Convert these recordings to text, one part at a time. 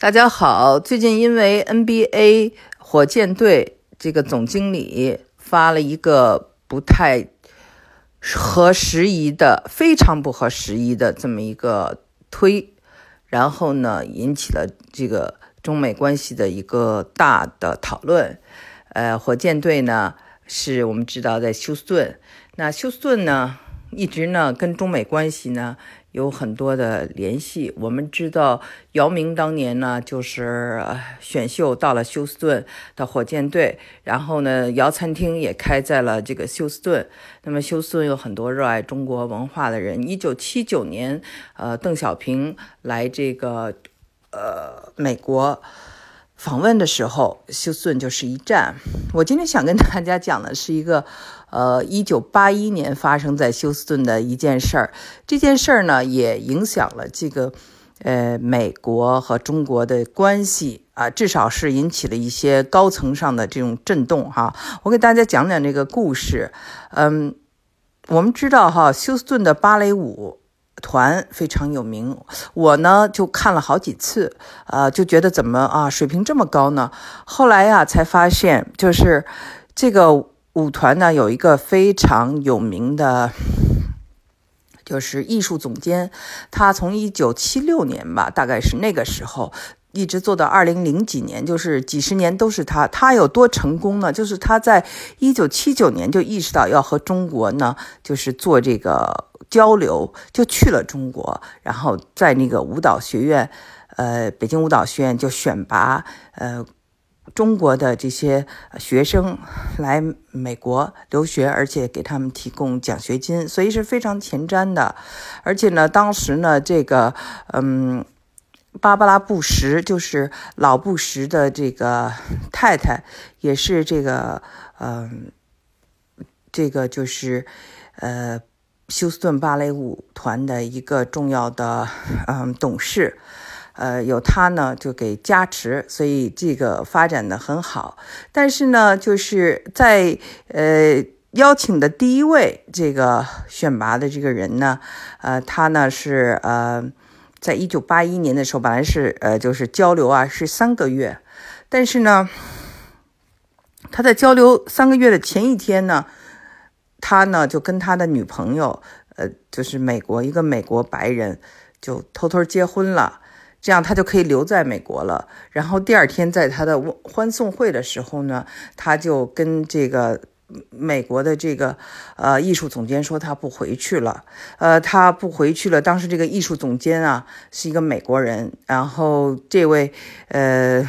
大家好，最近因为 NBA 火箭队这个总经理发了一个不太合时宜的、非常不合时宜的这么一个推，然后呢，引起了这个中美关系的一个大的讨论。呃，火箭队呢是我们知道在休斯顿，那休斯顿呢一直呢跟中美关系呢。有很多的联系。我们知道，姚明当年呢，就是选秀到了休斯顿的火箭队，然后呢，姚餐厅也开在了这个休斯顿。那么，休斯顿有很多热爱中国文化的人。一九七九年，呃，邓小平来这个呃美国。访问的时候，休斯顿就是一站。我今天想跟大家讲的是一个，呃，一九八一年发生在休斯顿的一件事儿。这件事儿呢，也影响了这个，呃，美国和中国的关系啊，至少是引起了一些高层上的这种震动哈。我给大家讲讲这个故事。嗯，我们知道哈，休斯顿的芭蕾舞。团非常有名，我呢就看了好几次，呃，就觉得怎么啊，水平这么高呢？后来呀，才发现就是这个舞团呢有一个非常有名的，就是艺术总监，他从一九七六年吧，大概是那个时候。一直做到二零零几年，就是几十年都是他。他有多成功呢？就是他在一九七九年就意识到要和中国呢，就是做这个交流，就去了中国，然后在那个舞蹈学院，呃，北京舞蹈学院就选拔呃中国的这些学生来美国留学，而且给他们提供奖学金，所以是非常前瞻的。而且呢，当时呢，这个嗯。芭芭拉·布什就是老布什的这个太太，也是这个，嗯，这个就是呃休斯顿芭蕾舞团的一个重要的嗯董事，呃，有他呢就给加持，所以这个发展的很好。但是呢，就是在呃邀请的第一位这个选拔的这个人呢，呃，他呢是呃。在一九八一年的时候，本来是呃，就是交流啊，是三个月，但是呢，他在交流三个月的前一天呢，他呢就跟他的女朋友，呃，就是美国一个美国白人，就偷偷结婚了，这样他就可以留在美国了。然后第二天在他的欢送会的时候呢，他就跟这个。美国的这个呃艺术总监说他不回去了，呃，他不回去了。当时这个艺术总监啊是一个美国人，然后这位呃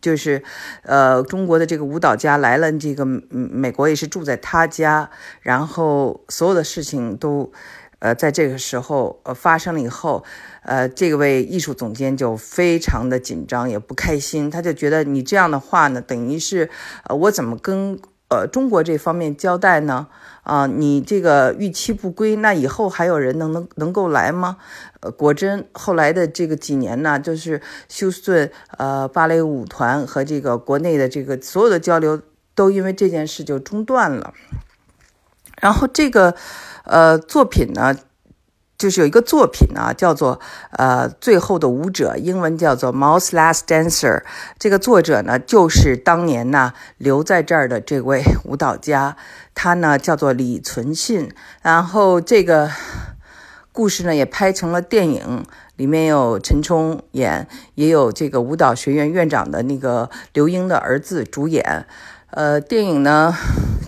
就是呃中国的这个舞蹈家来了，这个美国也是住在他家，然后所有的事情都呃在这个时候呃发生了以后，呃这位艺术总监就非常的紧张也不开心，他就觉得你这样的话呢，等于是呃我怎么跟。呃，中国这方面交代呢，啊，你这个逾期不归，那以后还有人能能能够来吗？呃，果真后来的这个几年呢，就是休斯顿呃芭蕾舞团和这个国内的这个所有的交流都因为这件事就中断了。然后这个呃作品呢。就是有一个作品呢，叫做呃《最后的舞者》，英文叫做《Mouse Last Dancer》。这个作者呢，就是当年呢留在这儿的这位舞蹈家，他呢叫做李存信。然后这个故事呢也拍成了电影，里面有陈冲演，也有这个舞蹈学院院长的那个刘英的儿子主演。呃，电影呢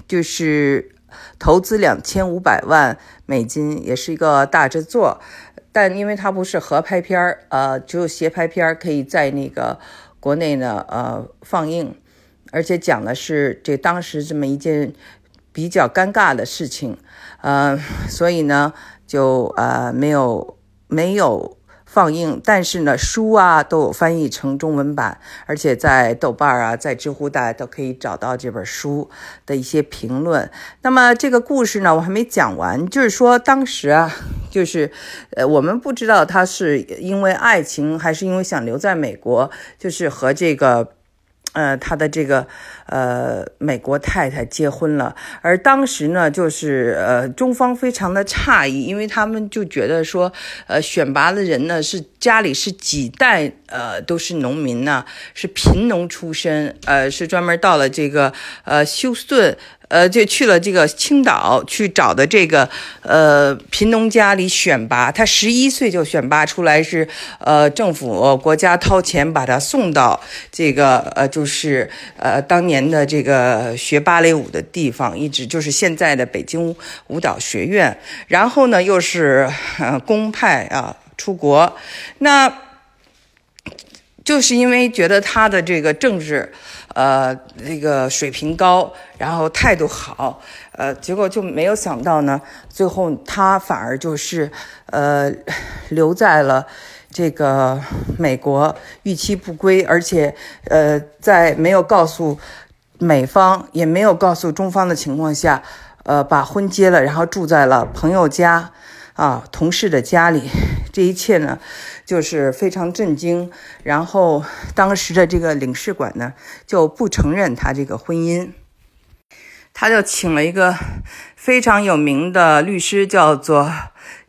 就是。投资两千五百万美金，也是一个大制作，但因为它不是合拍片儿，呃，只有斜拍片儿可以在那个国内呢，呃，放映，而且讲的是这当时这么一件比较尴尬的事情，呃，所以呢，就呃没有没有。放映，但是呢，书啊都有翻译成中文版，而且在豆瓣啊，在知乎大家都可以找到这本书的一些评论。那么这个故事呢，我还没讲完，就是说当时啊，就是呃，我们不知道他是因为爱情还是因为想留在美国，就是和这个。呃，他的这个呃美国太太结婚了，而当时呢，就是呃中方非常的诧异，因为他们就觉得说，呃选拔的人呢是家里是几代呃都是农民呢，是贫农出身，呃，是专门到了这个呃休斯顿。呃，就去了这个青岛去找的这个呃贫农家里选拔，他十一岁就选拔出来，是呃政府国家掏钱把他送到这个呃就是呃当年的这个学芭蕾舞的地方，一直就是现在的北京舞蹈学院。然后呢，又是呃公派啊出国，那就是因为觉得他的这个政治。呃，那个水平高，然后态度好，呃，结果就没有想到呢，最后他反而就是，呃，留在了这个美国，逾期不归，而且，呃，在没有告诉美方，也没有告诉中方的情况下，呃，把婚结了，然后住在了朋友家，啊，同事的家里，这一切呢。就是非常震惊，然后当时的这个领事馆呢就不承认他这个婚姻，他就请了一个非常有名的律师，叫做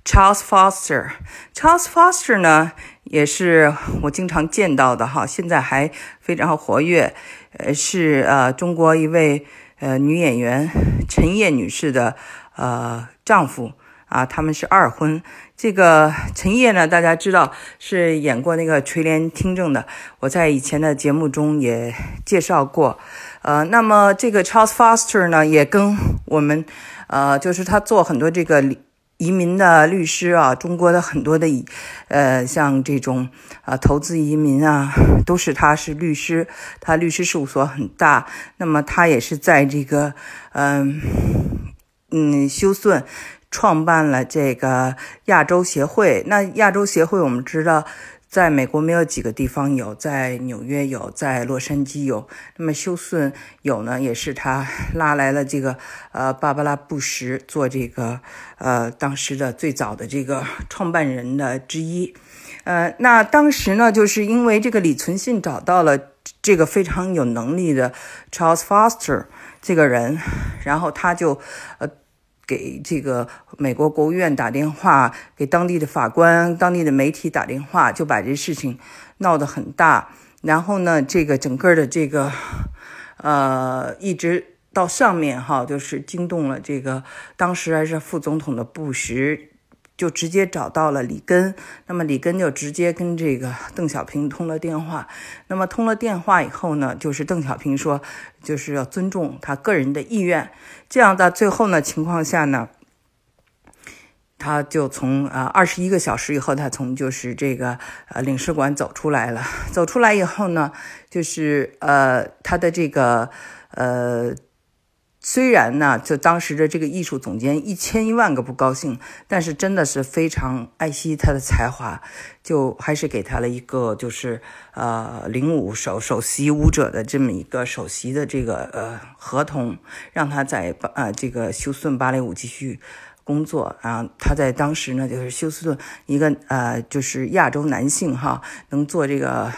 Charles Foster。Charles Foster 呢也是我经常见到的哈，现在还非常活跃，呃，是呃中国一位呃女演员陈烨女士的呃丈夫啊，他们是二婚。这个陈烨呢，大家知道是演过那个《垂帘听政》的，我在以前的节目中也介绍过。呃，那么这个 Charles Foster 呢，也跟我们，呃，就是他做很多这个移民的律师啊，中国的很多的，呃，像这种啊投资移民啊，都是他是律师，他律师事务所很大。那么他也是在这个，嗯嗯，休斯顿。创办了这个亚洲协会。那亚洲协会，我们知道，在美国没有几个地方有，在纽约有，在洛杉矶有。那么休斯顿有呢，也是他拉来了这个呃芭芭拉布什做这个呃当时的最早的这个创办人的之一。呃，那当时呢，就是因为这个李存信找到了这个非常有能力的 Charles Foster 这个人，然后他就呃。给这个美国国务院打电话，给当地的法官、当地的媒体打电话，就把这事情闹得很大。然后呢，这个整个的这个，呃，一直到上面哈，就是惊动了这个当时还是副总统的布什。就直接找到了里根，那么里根就直接跟这个邓小平通了电话。那么通了电话以后呢，就是邓小平说，就是要尊重他个人的意愿。这样到最后呢情况下呢，他就从呃二十一个小时以后，他从就是这个呃领事馆走出来了。走出来以后呢，就是呃他的这个呃。虽然呢，就当时的这个艺术总监一千一万个不高兴，但是真的是非常爱惜他的才华，就还是给他了一个就是呃领舞首首席舞者的这么一个首席的这个呃合同，让他在呃这个休斯顿芭蕾舞继续工作啊。他在当时呢，就是休斯顿一个呃就是亚洲男性哈，能做这个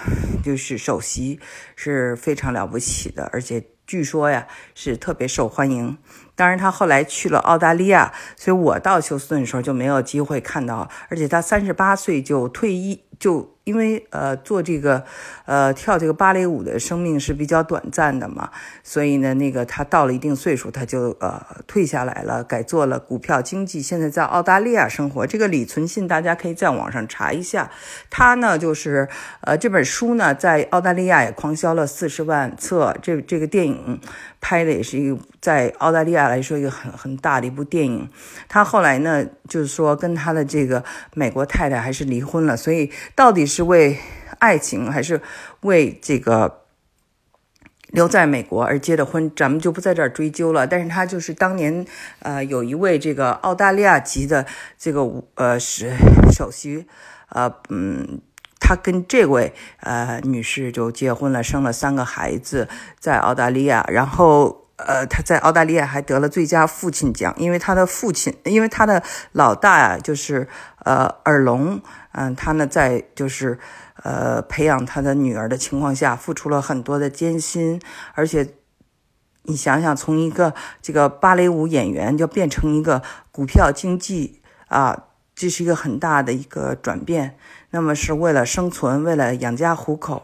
就是首席是非常了不起的，而且。据说呀，是特别受欢迎。当然，他后来去了澳大利亚，所以我到休斯顿的时候就没有机会看到。而且他三十八岁就退役，就。因为呃做这个呃跳这个芭蕾舞的生命是比较短暂的嘛，所以呢那个他到了一定岁数他就呃退下来了，改做了股票经济，现在在澳大利亚生活。这个李存信大家可以在网上查一下，他呢就是呃这本书呢在澳大利亚也狂销了四十万册，这这个电影拍的也是一个在澳大利亚来说一个很很大的一部电影。他后来呢就是说跟他的这个美国太太还是离婚了，所以到底是。是为爱情还是为这个留在美国而结的婚，咱们就不在这儿追究了。但是他就是当年，呃，有一位这个澳大利亚籍的这个呃是首席，呃嗯，他跟这位呃女士就结婚了，生了三个孩子，在澳大利亚。然后呃他在澳大利亚还得了最佳父亲奖，因为他的父亲，因为他的老大啊就是呃耳聋。嗯，他呢在就是，呃，培养他的女儿的情况下，付出了很多的艰辛，而且，你想想，从一个这个芭蕾舞演员，就变成一个股票经济啊，这是一个很大的一个转变。那么是为了生存，为了养家糊口。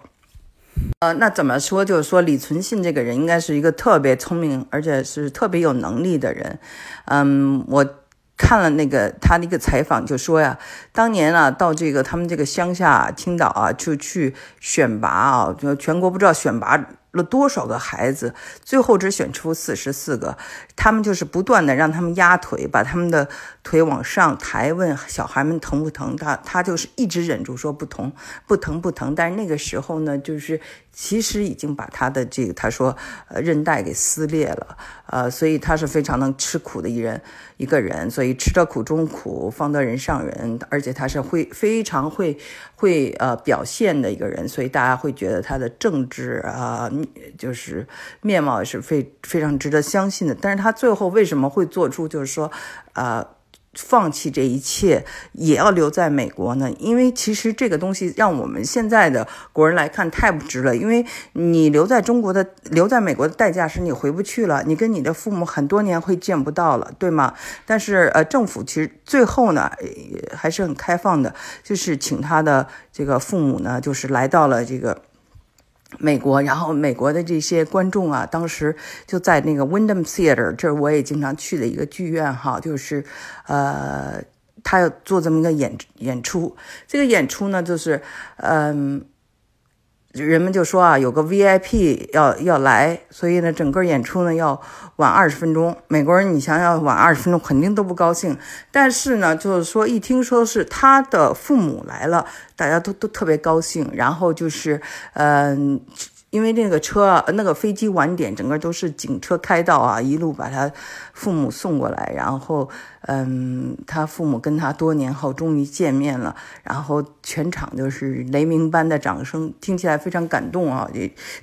呃，那怎么说？就是说，李存信这个人应该是一个特别聪明，而且是特别有能力的人。嗯，我看了那个他的一个采访，就说呀，当年啊，到这个他们这个乡下青岛啊，就去选拔啊，就全国不知道选拔。了多少个孩子，最后只选出四十四个。他们就是不断的让他们压腿，把他们的腿往上抬，问小孩们疼不疼。他他就是一直忍住说不疼，不疼，不疼。但是那个时候呢，就是其实已经把他的这个他说呃韧带给撕裂了，呃，所以他是非常能吃苦的一人一个人。所以吃得苦中苦，方得人上人。而且他是会非常会会呃表现的一个人，所以大家会觉得他的政治啊。就是面貌也是非非常值得相信的，但是他最后为什么会做出就是说，呃，放弃这一切也要留在美国呢？因为其实这个东西让我们现在的国人来看太不值了，因为你留在中国的留在美国的代价是你回不去了，你跟你的父母很多年会见不到了，对吗？但是呃，政府其实最后呢还是很开放的，就是请他的这个父母呢，就是来到了这个。美国，然后美国的这些观众啊，当时就在那个 Wyndham Theater，这我也经常去的一个剧院哈，就是，呃，他要做这么一个演演出，这个演出呢，就是，嗯。人们就说啊，有个 VIP 要要来，所以呢，整个演出呢要晚二十分钟。美国人，你想想，晚二十分钟肯定都不高兴。但是呢，就是说一听说是他的父母来了，大家都都特别高兴。然后就是，嗯。因为那个车，那个飞机晚点，整个都是警车开道啊，一路把他父母送过来，然后，嗯，他父母跟他多年后终于见面了，然后全场就是雷鸣般的掌声，听起来非常感动啊。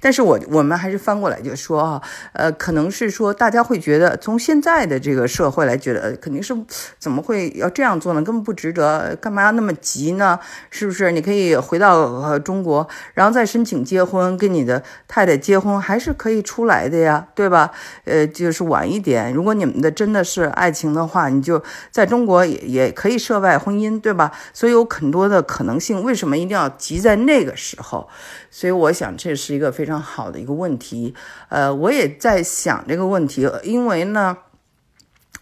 但是我我们还是翻过来就说啊，呃，可能是说大家会觉得，从现在的这个社会来觉得，肯定是怎么会要这样做呢？根本不值得，干嘛要那么急呢？是不是？你可以回到中国，然后再申请结婚，跟你的。太太结婚还是可以出来的呀，对吧？呃，就是晚一点。如果你们的真的是爱情的话，你就在中国也也可以涉外婚姻，对吧？所以有很多的可能性。为什么一定要急在那个时候？所以我想这是一个非常好的一个问题。呃，我也在想这个问题，因为呢。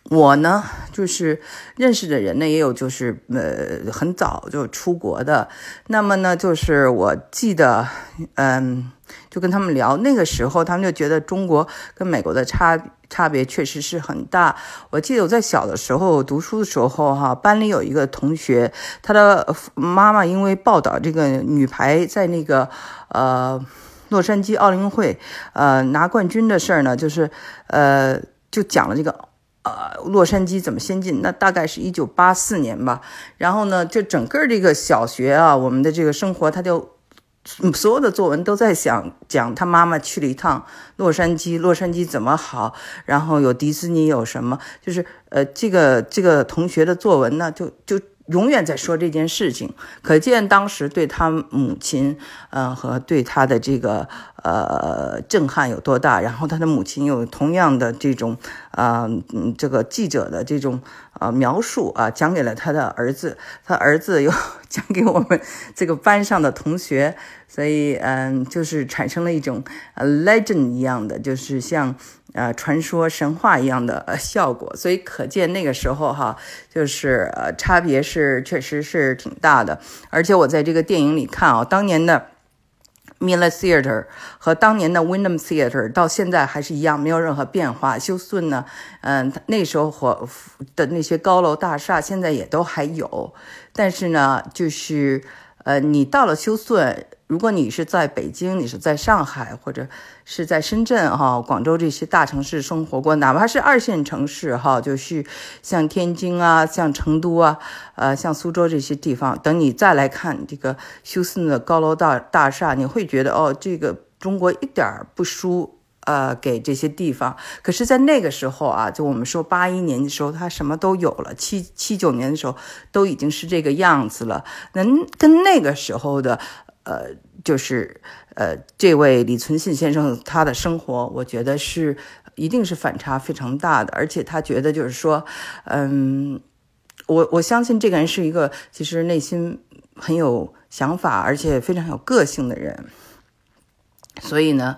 我呢，就是认识的人呢，也有就是呃很早就出国的。那么呢，就是我记得，嗯，就跟他们聊，那个时候他们就觉得中国跟美国的差差别确实是很大。我记得我在小的时候读书的时候，哈，班里有一个同学，他的妈妈因为报道这个女排在那个呃洛杉矶奥运会呃拿冠军的事儿呢，就是呃就讲了这个。呃，洛杉矶怎么先进？那大概是一九八四年吧。然后呢，就整个这个小学啊，我们的这个生活，他就所有的作文都在想讲他妈妈去了一趟洛杉矶，洛杉矶怎么好，然后有迪士尼有什么，就是呃，这个这个同学的作文呢，就就。永远在说这件事情，可见当时对他母亲，嗯，和对他的这个呃震撼有多大。然后他的母亲有同样的这种，呃，嗯，这个记者的这种呃描述啊，讲给了他的儿子，他儿子又 讲给我们这个班上的同学，所以嗯，就是产生了一种呃 legend 一样的，就是像。呃，传说神话一样的效果，所以可见那个时候哈，就是呃差别是确实是挺大的。而且我在这个电影里看啊，当年的 Miller Theater 和当年的 Windham Theater 到现在还是一样，没有任何变化。休斯顿呢，嗯，那时候火的那些高楼大厦现在也都还有，但是呢，就是呃，你到了休斯顿。如果你是在北京，你是在上海，或者是在深圳、哈广州这些大城市生活过，哪怕是二线城市，哈，就是像天津啊、像成都啊、呃、像苏州这些地方，等你再来看这个休斯顿的高楼大大厦，你会觉得哦，这个中国一点儿不输呃给这些地方。可是，在那个时候啊，就我们说八一年的时候，它什么都有了；七七九年的时候，都已经是这个样子了。那跟那个时候的。呃，就是呃，这位李存信先生他的生活，我觉得是一定是反差非常大的，而且他觉得就是说，嗯，我我相信这个人是一个其实内心很有想法，而且非常有个性的人，所以呢，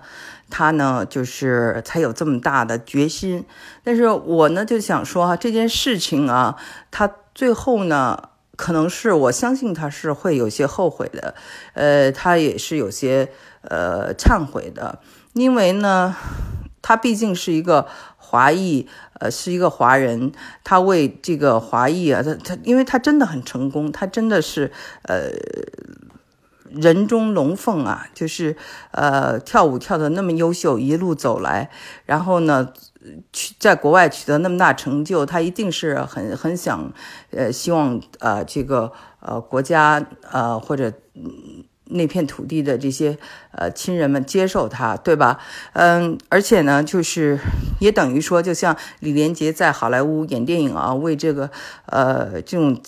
他呢就是才有这么大的决心。但是我呢就想说哈，这件事情啊，他最后呢，可能是我相信他是会有些后悔的，呃，他也是有些呃忏悔的，因为呢，他毕竟是一个。华裔，呃，是一个华人，他为这个华裔啊，他他，因为他真的很成功，他真的是呃人中龙凤啊，就是呃跳舞跳的那么优秀，一路走来，然后呢，去在国外取得那么大成就，他一定是很很想，呃，希望呃这个呃国家呃或者。那片土地的这些呃亲人们接受他，对吧？嗯，而且呢，就是也等于说，就像李连杰在好莱坞演电影啊，为这个呃这种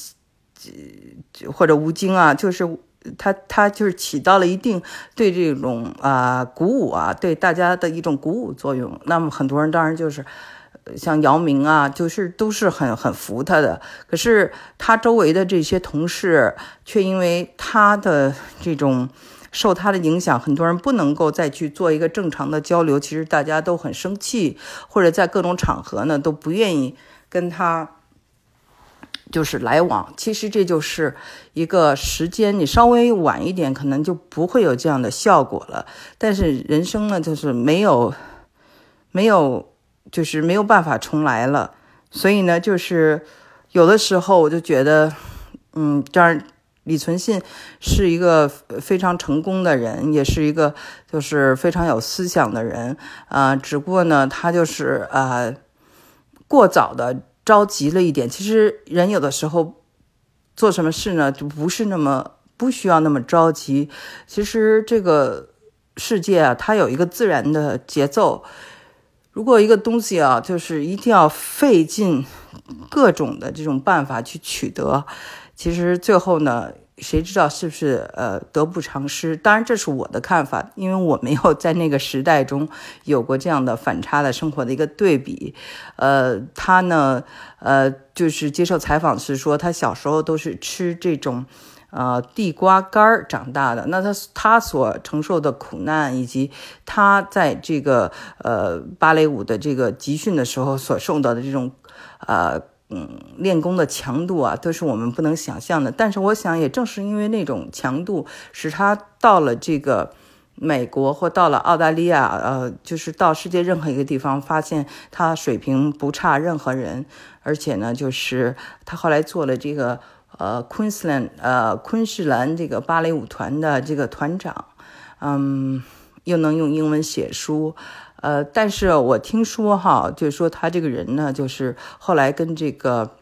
或者吴京啊，就是他他就是起到了一定对这种啊鼓舞啊，对大家的一种鼓舞作用。那么很多人当然就是。像姚明啊，就是都是很很服他的，可是他周围的这些同事却因为他的这种受他的影响，很多人不能够再去做一个正常的交流，其实大家都很生气，或者在各种场合呢都不愿意跟他就是来往。其实这就是一个时间，你稍微晚一点，可能就不会有这样的效果了。但是人生呢，就是没有没有。就是没有办法重来了，所以呢，就是有的时候我就觉得，嗯，这样李存信是一个非常成功的人，也是一个就是非常有思想的人啊。只不过呢，他就是啊过早的着急了一点。其实人有的时候做什么事呢，就不是那么不需要那么着急。其实这个世界啊，它有一个自然的节奏。如果一个东西啊，就是一定要费尽各种的这种办法去取得，其实最后呢，谁知道是不是呃得不偿失？当然这是我的看法，因为我没有在那个时代中有过这样的反差的生活的一个对比。呃，他呢，呃，就是接受采访时说，他小时候都是吃这种。呃，地瓜干长大的，那他他所承受的苦难，以及他在这个呃芭蕾舞的这个集训的时候所受到的这种，呃嗯练功的强度啊，都是我们不能想象的。但是我想，也正是因为那种强度，使他到了这个美国或到了澳大利亚，呃，就是到世界任何一个地方，发现他水平不差任何人，而且呢，就是他后来做了这个。呃，Queensland，呃，昆士兰这个芭蕾舞团的这个团长，嗯，又能用英文写书，呃，但是我听说哈，就是说他这个人呢，就是后来跟这个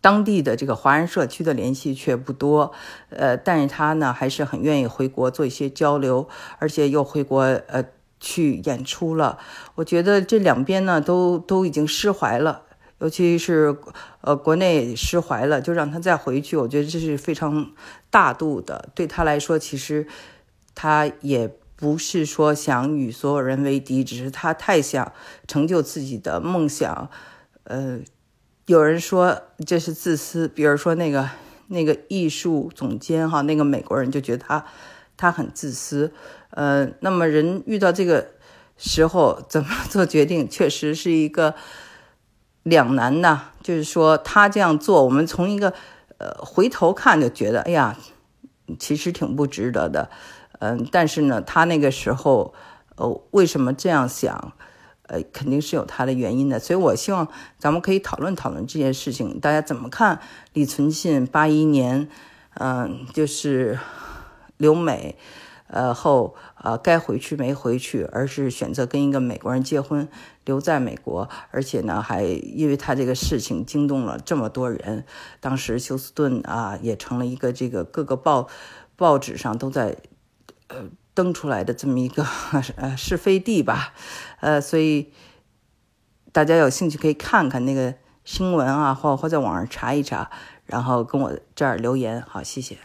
当地的这个华人社区的联系却不多，呃，但是他呢还是很愿意回国做一些交流，而且又回国呃去演出了。我觉得这两边呢都都已经释怀了。尤其是，呃，国内释怀了，就让他再回去。我觉得这是非常大度的，对他来说，其实他也不是说想与所有人为敌，只是他太想成就自己的梦想。呃，有人说这是自私，比如说那个那个艺术总监哈，那个美国人就觉得他他很自私。呃，那么人遇到这个时候怎么做决定，确实是一个。两难呢，就是说他这样做，我们从一个呃回头看就觉得，哎呀，其实挺不值得的，嗯，但是呢，他那个时候，呃，为什么这样想？呃，肯定是有他的原因的。所以我希望咱们可以讨论讨论这件事情，大家怎么看？李存信八一年，嗯，就是留美。呃后呃该回去没回去，而是选择跟一个美国人结婚，留在美国，而且呢还因为他这个事情惊动了这么多人，当时休斯顿啊也成了一个这个各个报报纸上都在呃登出来的这么一个 呃是非地吧，呃所以大家有兴趣可以看看那个新闻啊，或或在网上查一查，然后跟我这儿留言，好谢谢。